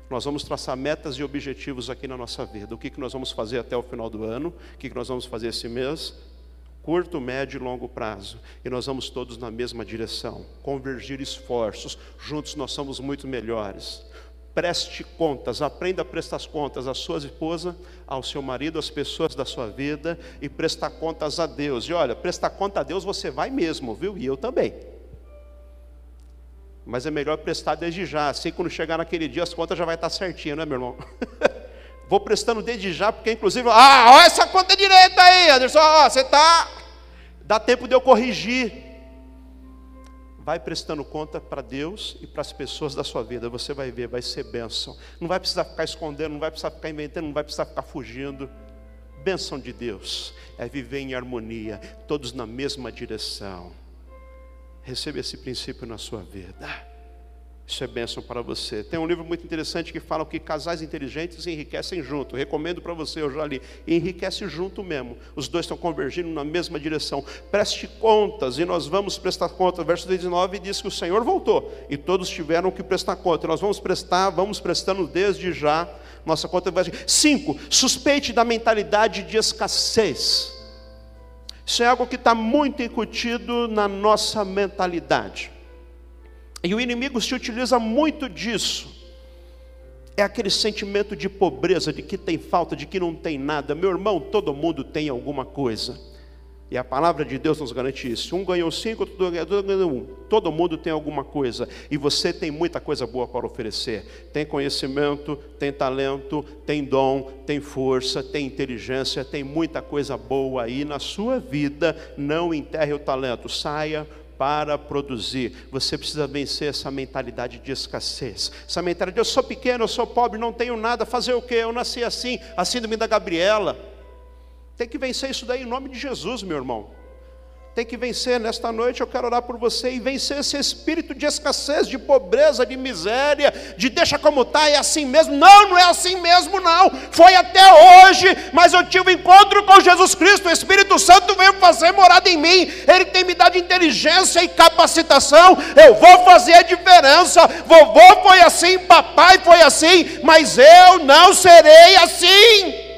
Nós vamos traçar metas e objetivos aqui na nossa vida. O que, que nós vamos fazer até o final do ano? O que, que nós vamos fazer esse mês? Curto, médio e longo prazo. E nós vamos todos na mesma direção. Convergir esforços. Juntos nós somos muito melhores. Preste contas, aprenda a prestar contas à sua esposa, ao seu marido, às pessoas da sua vida e prestar contas a Deus. E olha, prestar conta a Deus você vai mesmo, viu? E eu também. Mas é melhor prestar desde já. Assim, quando chegar naquele dia, as contas já vai estar certinha, não é, meu irmão? Vou prestando desde já, porque inclusive, ah, olha essa conta direita aí, Anderson, ó, você está. Dá tempo de eu corrigir. Vai prestando conta para Deus e para as pessoas da sua vida. Você vai ver, vai ser bênção. Não vai precisar ficar escondendo, não vai precisar ficar inventando, não vai precisar ficar fugindo. Bênção de Deus é viver em harmonia, todos na mesma direção. Receba esse princípio na sua vida. Isso é bênção para você. Tem um livro muito interessante que fala que casais inteligentes enriquecem junto. Recomendo para você, eu já li. enriquece junto mesmo. Os dois estão convergindo na mesma direção. Preste contas e nós vamos prestar contas. Verso 19 diz que o Senhor voltou e todos tiveram que prestar conta. Nós vamos prestar, vamos prestando desde já. Nossa conta vai. Cinco, suspeite da mentalidade de escassez. Isso é algo que está muito incutido na nossa mentalidade. E o inimigo se utiliza muito disso. É aquele sentimento de pobreza, de que tem falta, de que não tem nada. Meu irmão, todo mundo tem alguma coisa. E a palavra de Deus nos garante isso. Um ganhou cinco, outro ganhou um. Todo mundo tem alguma coisa. E você tem muita coisa boa para oferecer. Tem conhecimento, tem talento, tem dom, tem força, tem inteligência, tem muita coisa boa aí na sua vida. Não enterre o talento. Saia para produzir. Você precisa vencer essa mentalidade de escassez. Essa mentalidade, eu sou pequeno, eu sou pobre, não tenho nada, fazer o quê? Eu nasci assim, a síndrome da Gabriela. Tem que vencer isso daí em nome de Jesus, meu irmão tem que vencer nesta noite. Eu quero orar por você e vencer esse espírito de escassez, de pobreza, de miséria, de deixa como está, é assim mesmo. Não, não é assim mesmo, não. Foi até hoje, mas eu tive um encontro com Jesus Cristo. O Espírito Santo veio fazer morada em mim. Ele tem me dado inteligência e capacitação. Eu vou fazer a diferença. Vovô foi assim, papai foi assim, mas eu não serei assim.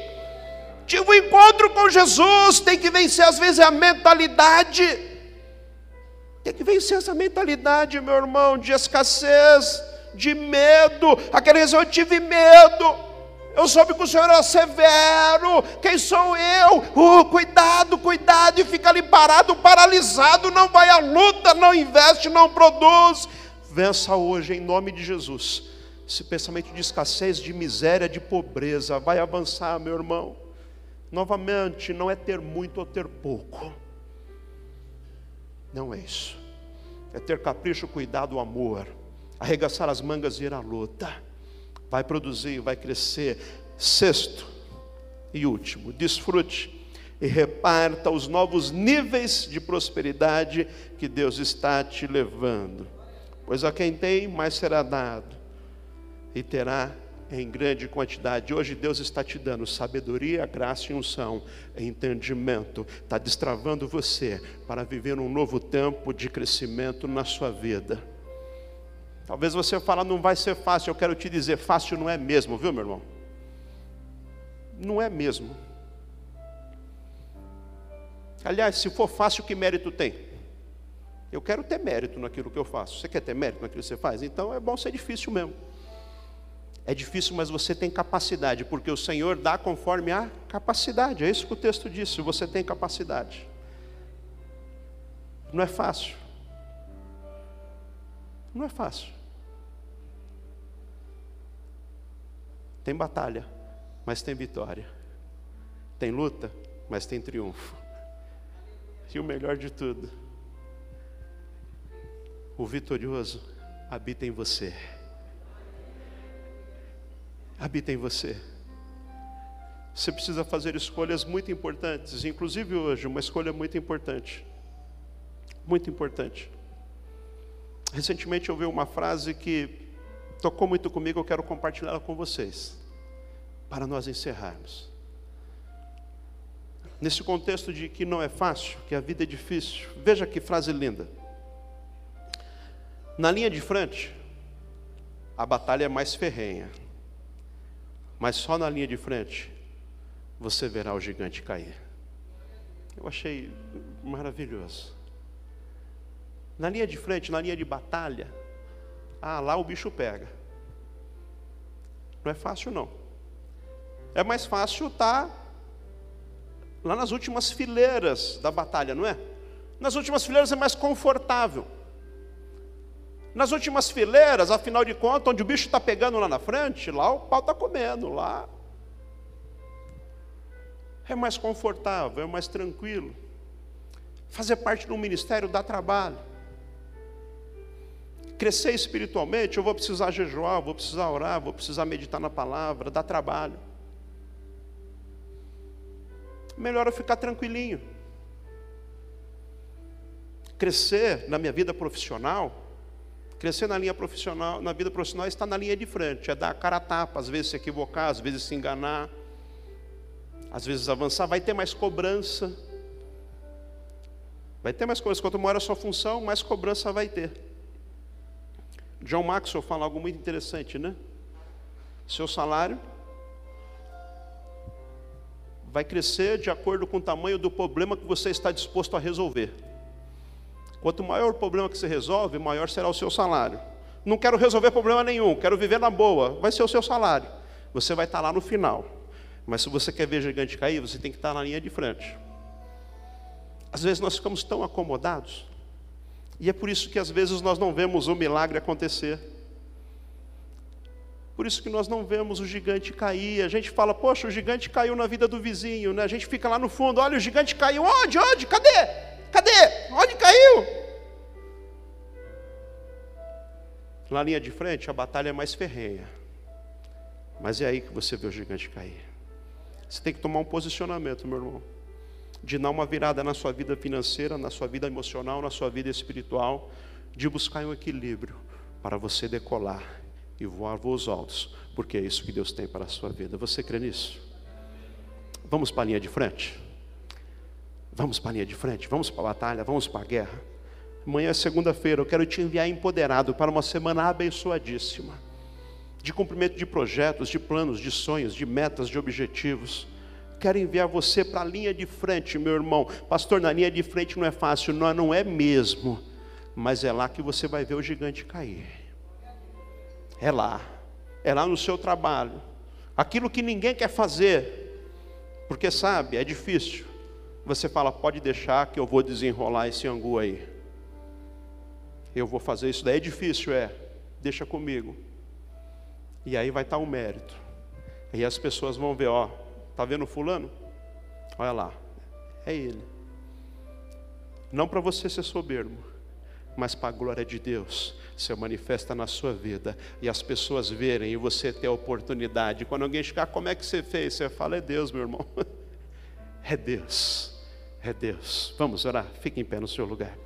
Tive um encontro com Jesus, tem que vencer às vezes a mentalidade. Tem que vencer essa mentalidade, meu irmão, de escassez, de medo. Aquela vez eu tive medo. Eu soube que o Senhor é severo. Quem sou eu? Uh, cuidado, cuidado. E fica ali parado, paralisado. Não vai à luta, não investe, não produz. Vença hoje em nome de Jesus. Esse pensamento de escassez, de miséria, de pobreza. Vai avançar, meu irmão. Novamente, não é ter muito ou ter pouco. Não é isso. É ter capricho, cuidado, amor. Arregaçar as mangas e ir à luta. Vai produzir, vai crescer. Sexto e último, desfrute e reparta os novos níveis de prosperidade que Deus está te levando. Pois a quem tem, mais será dado, e terá em grande quantidade. Hoje Deus está te dando sabedoria, graça e unção, entendimento, está destravando você para viver um novo tempo de crescimento na sua vida. Talvez você fale, não vai ser fácil, eu quero te dizer, fácil não é mesmo, viu meu irmão? Não é mesmo. Aliás, se for fácil, que mérito tem? Eu quero ter mérito naquilo que eu faço. Você quer ter mérito naquilo que você faz? Então é bom ser difícil mesmo. É difícil, mas você tem capacidade, porque o Senhor dá conforme a capacidade. É isso que o texto diz: você tem capacidade. Não é fácil. Não é fácil. Tem batalha, mas tem vitória. Tem luta, mas tem triunfo. E o melhor de tudo, o vitorioso habita em você habita em você. Você precisa fazer escolhas muito importantes, inclusive hoje, uma escolha muito importante. Muito importante. Recentemente eu ouvi uma frase que tocou muito comigo, eu quero compartilhá-la com vocês, para nós encerrarmos. Nesse contexto de que não é fácil, que a vida é difícil, veja que frase linda. Na linha de frente, a batalha é mais ferrenha mas só na linha de frente você verá o gigante cair. Eu achei maravilhoso. Na linha de frente, na linha de batalha, ah, lá o bicho pega. Não é fácil não. É mais fácil estar tá lá nas últimas fileiras da batalha, não é? Nas últimas fileiras é mais confortável. Nas últimas fileiras, afinal de contas, onde o bicho está pegando lá na frente, lá o pau está comendo, lá é mais confortável, é mais tranquilo. Fazer parte de um ministério dá trabalho. Crescer espiritualmente, eu vou precisar jejuar, vou precisar orar, vou precisar meditar na palavra, dá trabalho. Melhor eu ficar tranquilinho. Crescer na minha vida profissional, Crescer na linha profissional, na vida profissional, está na linha de frente, é dar a cara a tapa, às vezes se equivocar, às vezes se enganar, às vezes avançar, vai ter mais cobrança. Vai ter mais cobrança. Quanto maior a sua função, mais cobrança vai ter. John Maxwell fala algo muito interessante, né? Seu salário vai crescer de acordo com o tamanho do problema que você está disposto a resolver. Quanto maior o problema que você resolve, maior será o seu salário. Não quero resolver problema nenhum, quero viver na boa, vai ser o seu salário. Você vai estar lá no final. Mas se você quer ver gigante cair, você tem que estar na linha de frente. Às vezes nós ficamos tão acomodados, e é por isso que às vezes nós não vemos o milagre acontecer. Por isso que nós não vemos o gigante cair. A gente fala, poxa, o gigante caiu na vida do vizinho, né? A gente fica lá no fundo, olha, o gigante caiu. Onde? Onde? Cadê? Cadê? Onde caiu? Na linha de frente, a batalha é mais ferrenha. Mas é aí que você vê o gigante cair. Você tem que tomar um posicionamento, meu irmão, de dar uma virada na sua vida financeira, na sua vida emocional, na sua vida espiritual, de buscar um equilíbrio para você decolar e voar voos altos, porque é isso que Deus tem para a sua vida. Você crê nisso? Vamos para a linha de frente? Vamos para a linha de frente, vamos para a batalha, vamos para a guerra. Amanhã é segunda-feira, eu quero te enviar empoderado para uma semana abençoadíssima de cumprimento de projetos, de planos, de sonhos, de metas, de objetivos. Quero enviar você para a linha de frente, meu irmão. Pastor, na linha de frente não é fácil, não, não é mesmo. Mas é lá que você vai ver o gigante cair. É lá. É lá no seu trabalho. Aquilo que ninguém quer fazer, porque sabe, é difícil. Você fala, pode deixar que eu vou desenrolar esse angu aí. Eu vou fazer isso daí, é difícil, é. Deixa comigo. E aí vai estar o mérito. E as pessoas vão ver, ó, tá vendo fulano? Olha lá, é ele. Não para você ser soberbo, mas para a glória de Deus se manifesta na sua vida e as pessoas verem e você ter a oportunidade. Quando alguém chegar, como é que você fez? Você fala, é Deus, meu irmão. É Deus, é Deus. Vamos orar, fique em pé no seu lugar.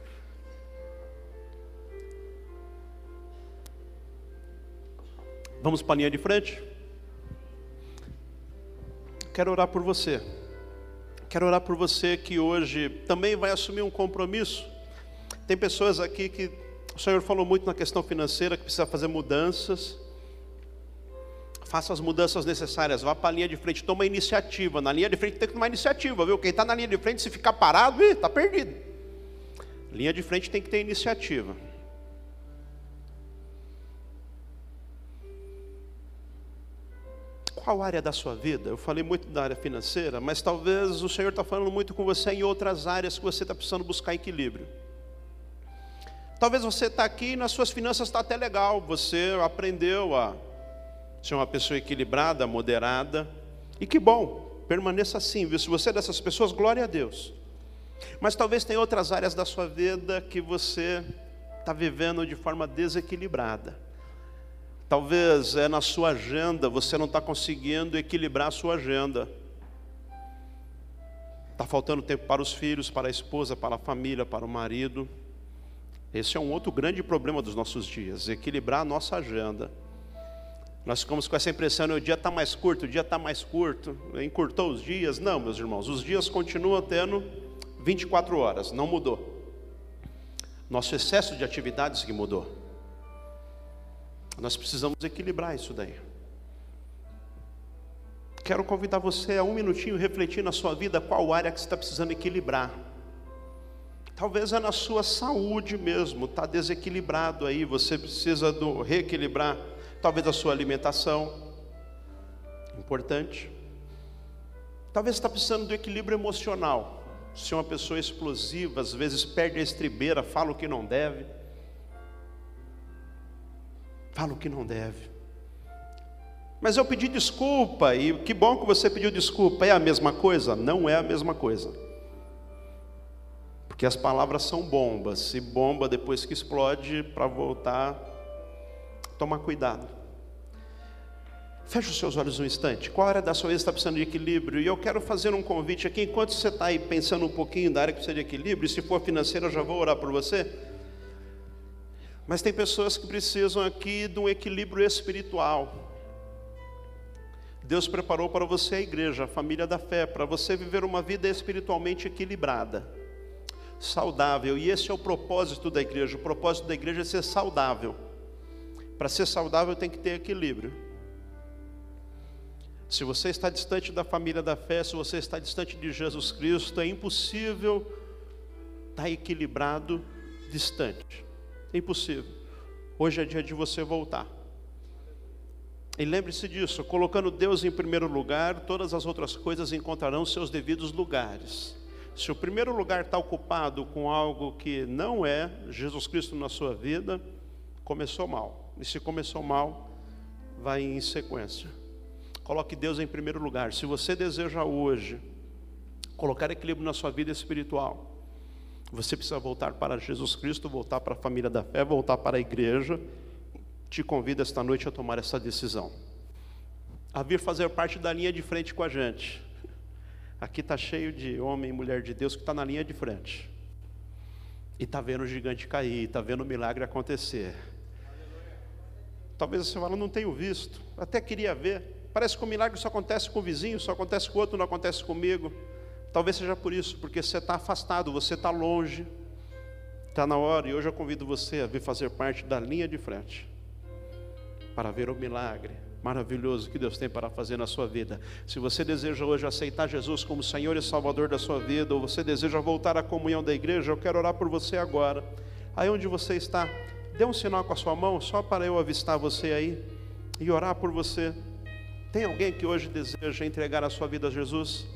Vamos para a linha de frente? Quero orar por você. Quero orar por você que hoje também vai assumir um compromisso. Tem pessoas aqui que o Senhor falou muito na questão financeira, que precisa fazer mudanças. Faça as mudanças necessárias, vá para a linha de frente, toma iniciativa. Na linha de frente tem que tomar iniciativa, viu? Quem está na linha de frente, se ficar parado, está perdido. Linha de frente tem que ter iniciativa. qual área da sua vida? Eu falei muito da área financeira, mas talvez o Senhor está falando muito com você em outras áreas que você está precisando buscar equilíbrio. Talvez você está aqui e nas suas finanças está até legal, você aprendeu a ser uma pessoa equilibrada, moderada, e que bom, permaneça assim, viu? Se você é dessas pessoas, glória a Deus. Mas talvez tenha outras áreas da sua vida que você está vivendo de forma desequilibrada. Talvez é na sua agenda, você não está conseguindo equilibrar a sua agenda. Está faltando tempo para os filhos, para a esposa, para a família, para o marido. Esse é um outro grande problema dos nossos dias, equilibrar a nossa agenda. Nós ficamos com essa impressão, o dia está mais curto, o dia está mais curto, encurtou os dias. Não, meus irmãos, os dias continuam tendo 24 horas, não mudou. Nosso excesso de atividades que mudou. Nós precisamos equilibrar isso daí. Quero convidar você a um minutinho refletir na sua vida qual área que você está precisando equilibrar. Talvez é na sua saúde mesmo, está desequilibrado aí, você precisa do, reequilibrar. Talvez a sua alimentação, importante. Talvez está precisando do equilíbrio emocional. Se uma pessoa explosiva, às vezes perde a estribeira, fala o que não deve fala o que não deve. Mas eu pedi desculpa, e que bom que você pediu desculpa. É a mesma coisa? Não é a mesma coisa. Porque as palavras são bombas, se bomba depois que explode, para voltar, tomar cuidado. Feche os seus olhos um instante. Qual área da sua vida está precisando de equilíbrio? E eu quero fazer um convite aqui, enquanto você está aí pensando um pouquinho da área que precisa de equilíbrio, se for financeira, eu já vou orar por você. Mas tem pessoas que precisam aqui de um equilíbrio espiritual. Deus preparou para você a igreja, a família da fé, para você viver uma vida espiritualmente equilibrada, saudável. E esse é o propósito da igreja. O propósito da igreja é ser saudável. Para ser saudável tem que ter equilíbrio. Se você está distante da família da fé, se você está distante de Jesus Cristo, é impossível estar equilibrado distante. É impossível. Hoje é dia de você voltar. E lembre-se disso, colocando Deus em primeiro lugar, todas as outras coisas encontrarão seus devidos lugares. Se o primeiro lugar está ocupado com algo que não é Jesus Cristo na sua vida, começou mal. E se começou mal, vai em sequência. Coloque Deus em primeiro lugar. Se você deseja hoje colocar equilíbrio na sua vida espiritual, você precisa voltar para Jesus Cristo, voltar para a família da fé, voltar para a igreja. Te convido esta noite a tomar essa decisão. A vir fazer parte da linha de frente com a gente. Aqui está cheio de homem e mulher de Deus que está na linha de frente. E está vendo o gigante cair, está vendo o milagre acontecer. Talvez você fale, não tenho visto, até queria ver. Parece que o milagre só acontece com o vizinho, só acontece com o outro, não acontece comigo. Talvez seja por isso, porque você está afastado, você está longe. Está na hora, e hoje eu convido você a vir fazer parte da linha de frente, para ver o milagre maravilhoso que Deus tem para fazer na sua vida. Se você deseja hoje aceitar Jesus como Senhor e Salvador da sua vida, ou você deseja voltar à comunhão da igreja, eu quero orar por você agora. Aí onde você está, dê um sinal com a sua mão, só para eu avistar você aí e orar por você. Tem alguém que hoje deseja entregar a sua vida a Jesus?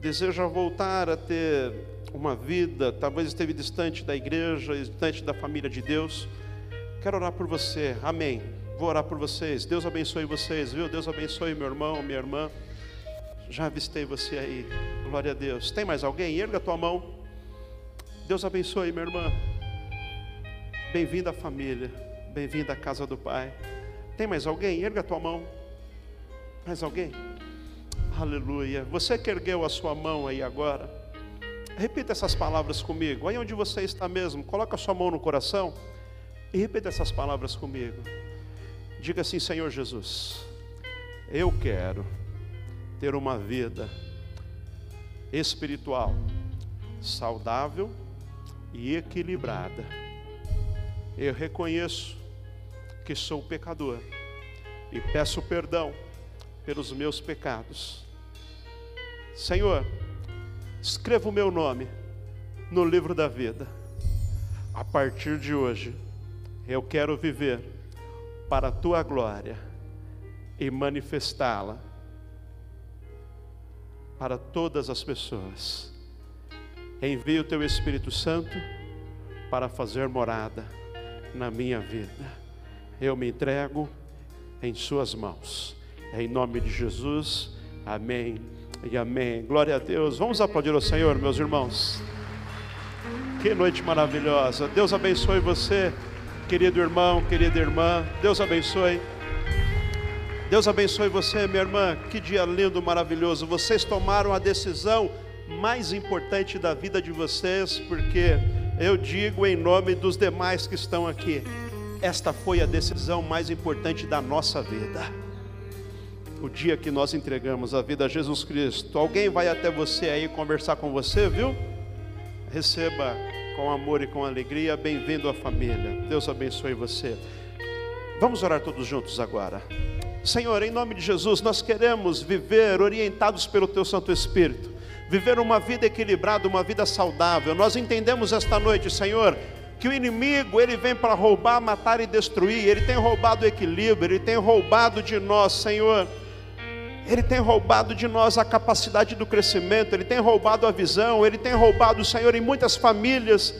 deseja voltar a ter uma vida, talvez esteve distante da igreja, distante da família de Deus, quero orar por você, amém. Vou orar por vocês, Deus abençoe vocês, viu? Deus abençoe meu irmão, minha irmã. Já avistei você aí, glória a Deus. Tem mais alguém? Erga a tua mão. Deus abençoe, minha irmã. Bem-vinda à família, bem-vinda à casa do Pai. Tem mais alguém? Erga a tua mão. Mais alguém? Aleluia. Você que ergueu a sua mão aí agora, repita essas palavras comigo. Aí onde você está mesmo, coloca a sua mão no coração e repita essas palavras comigo. Diga assim, Senhor Jesus, eu quero ter uma vida espiritual, saudável e equilibrada. Eu reconheço que sou pecador e peço perdão pelos meus pecados. Senhor, escreva o meu nome no livro da vida. A partir de hoje, eu quero viver para a tua glória e manifestá-la para todas as pessoas. Envie o teu Espírito Santo para fazer morada na minha vida. Eu me entrego em Suas mãos. Em nome de Jesus, amém e amém. Glória a Deus. Vamos aplaudir o Senhor, meus irmãos. Que noite maravilhosa. Deus abençoe você, querido irmão, querida irmã. Deus abençoe. Deus abençoe você, minha irmã. Que dia lindo, maravilhoso. Vocês tomaram a decisão mais importante da vida de vocês, porque eu digo em nome dos demais que estão aqui, esta foi a decisão mais importante da nossa vida o dia que nós entregamos a vida a Jesus Cristo. Alguém vai até você aí conversar com você, viu? Receba com amor e com alegria. Bem-vindo à família. Deus abençoe você. Vamos orar todos juntos agora. Senhor, em nome de Jesus, nós queremos viver orientados pelo Teu Santo Espírito, viver uma vida equilibrada, uma vida saudável. Nós entendemos esta noite, Senhor, que o inimigo ele vem para roubar, matar e destruir. Ele tem roubado o equilíbrio, ele tem roubado de nós, Senhor ele tem roubado de nós a capacidade do crescimento, Ele tem roubado a visão, Ele tem roubado, Senhor, em muitas famílias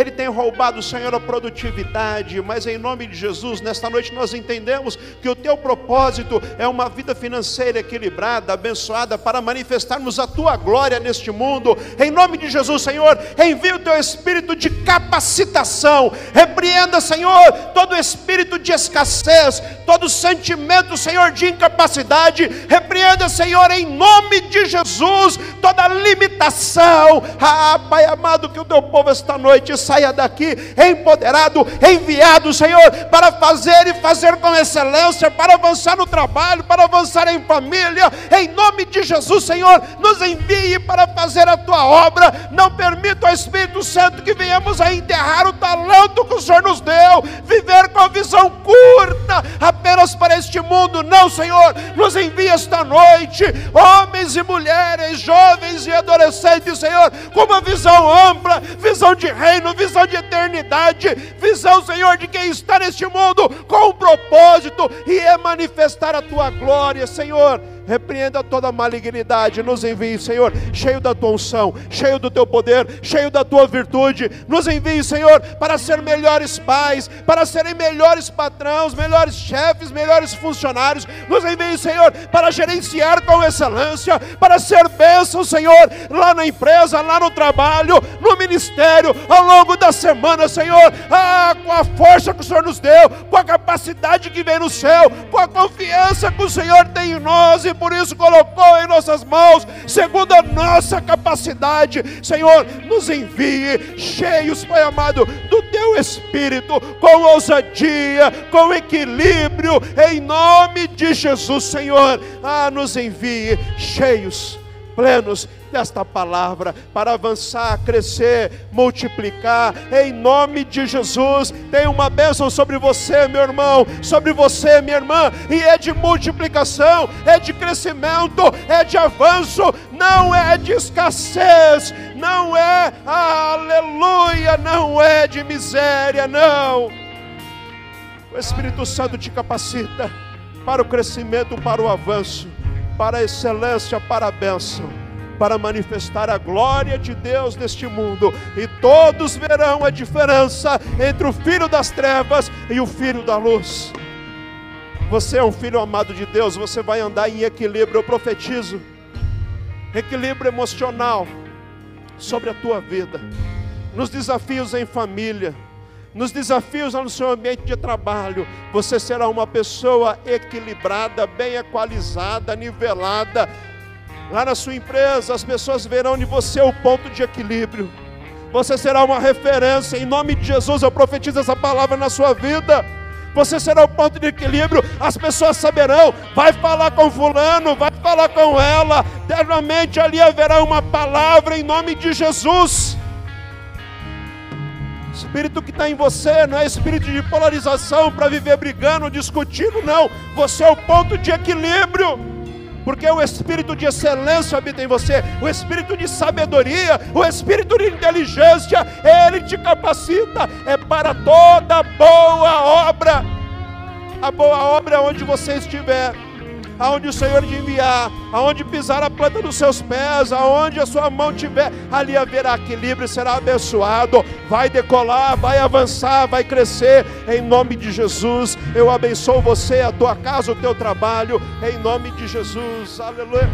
ele tem roubado, Senhor, a produtividade, mas em nome de Jesus, nesta noite nós entendemos que o teu propósito é uma vida financeira equilibrada, abençoada, para manifestarmos a tua glória neste mundo. Em nome de Jesus, Senhor, envia o teu espírito de capacitação, repreenda, Senhor, todo espírito de escassez, todo sentimento, Senhor, de incapacidade, repreenda, Senhor, em nome de Jesus, toda limitação. Ah, Pai amado, que o teu povo esta noite saia daqui empoderado, enviado, Senhor, para fazer e fazer com excelência, para avançar no trabalho, para avançar em família, em nome de Jesus, Senhor, nos envie para fazer a tua obra. Não permita ao Espírito Santo que venhamos a enterrar o talento que o Senhor nos deu, viver com a visão curta apenas para este mundo. Não, Senhor, nos envia esta noite, homens e mulheres, jovens e adolescentes, Senhor, com uma visão ampla, visão de reino, visão de eternidade, visão, Senhor, de quem está neste mundo com um propósito e é manifestar a tua glória, Senhor repreenda toda malignidade, nos envie, Senhor, cheio da tua unção, cheio do teu poder, cheio da tua virtude, nos envie, Senhor, para ser melhores pais, para serem melhores patrões, melhores chefes, melhores funcionários, nos envie, Senhor, para gerenciar com excelência, para ser bênção, Senhor, lá na empresa, lá no trabalho, no ministério, ao longo da semana, Senhor, ah, com a força que o Senhor nos deu, com a capacidade que vem no céu, com a confiança que o Senhor tem em nós e por isso colocou em nossas mãos, segundo a nossa capacidade. Senhor, nos envie cheios, Pai amado, do teu Espírito, com ousadia, com equilíbrio, em nome de Jesus, Senhor. Ah, nos envie cheios, plenos desta palavra para avançar, crescer, multiplicar, em nome de Jesus. Tem uma bênção sobre você, meu irmão, sobre você, minha irmã, e é de multiplicação, é de crescimento, é de avanço, não é de escassez, não é, aleluia, não é de miséria, não. O Espírito Santo te capacita para o crescimento, para o avanço, para a excelência, para a bênção para manifestar a glória de Deus neste mundo, e todos verão a diferença entre o filho das trevas e o filho da luz. Você é um filho amado de Deus, você vai andar em equilíbrio, eu profetizo. Equilíbrio emocional sobre a tua vida, nos desafios em família, nos desafios no seu ambiente de trabalho, você será uma pessoa equilibrada, bem equalizada, nivelada, Lá na sua empresa, as pessoas verão em você o ponto de equilíbrio. Você será uma referência. Em nome de Jesus, eu profetizo essa palavra na sua vida. Você será o ponto de equilíbrio. As pessoas saberão. Vai falar com fulano, vai falar com ela. Eternamente ali haverá uma palavra em nome de Jesus. Espírito que está em você não é espírito de polarização para viver brigando, discutindo, não. Você é o ponto de equilíbrio porque o espírito de excelência habita em você, o espírito de sabedoria, o espírito de inteligência, ele te capacita, é para toda boa obra. A boa obra é onde você estiver aonde o Senhor te enviar, aonde pisar a planta dos seus pés, aonde a sua mão tiver, ali haverá equilíbrio, será abençoado, vai decolar, vai avançar, vai crescer, em nome de Jesus. Eu abençoo você, a tua casa, o teu trabalho, em nome de Jesus. Aleluia.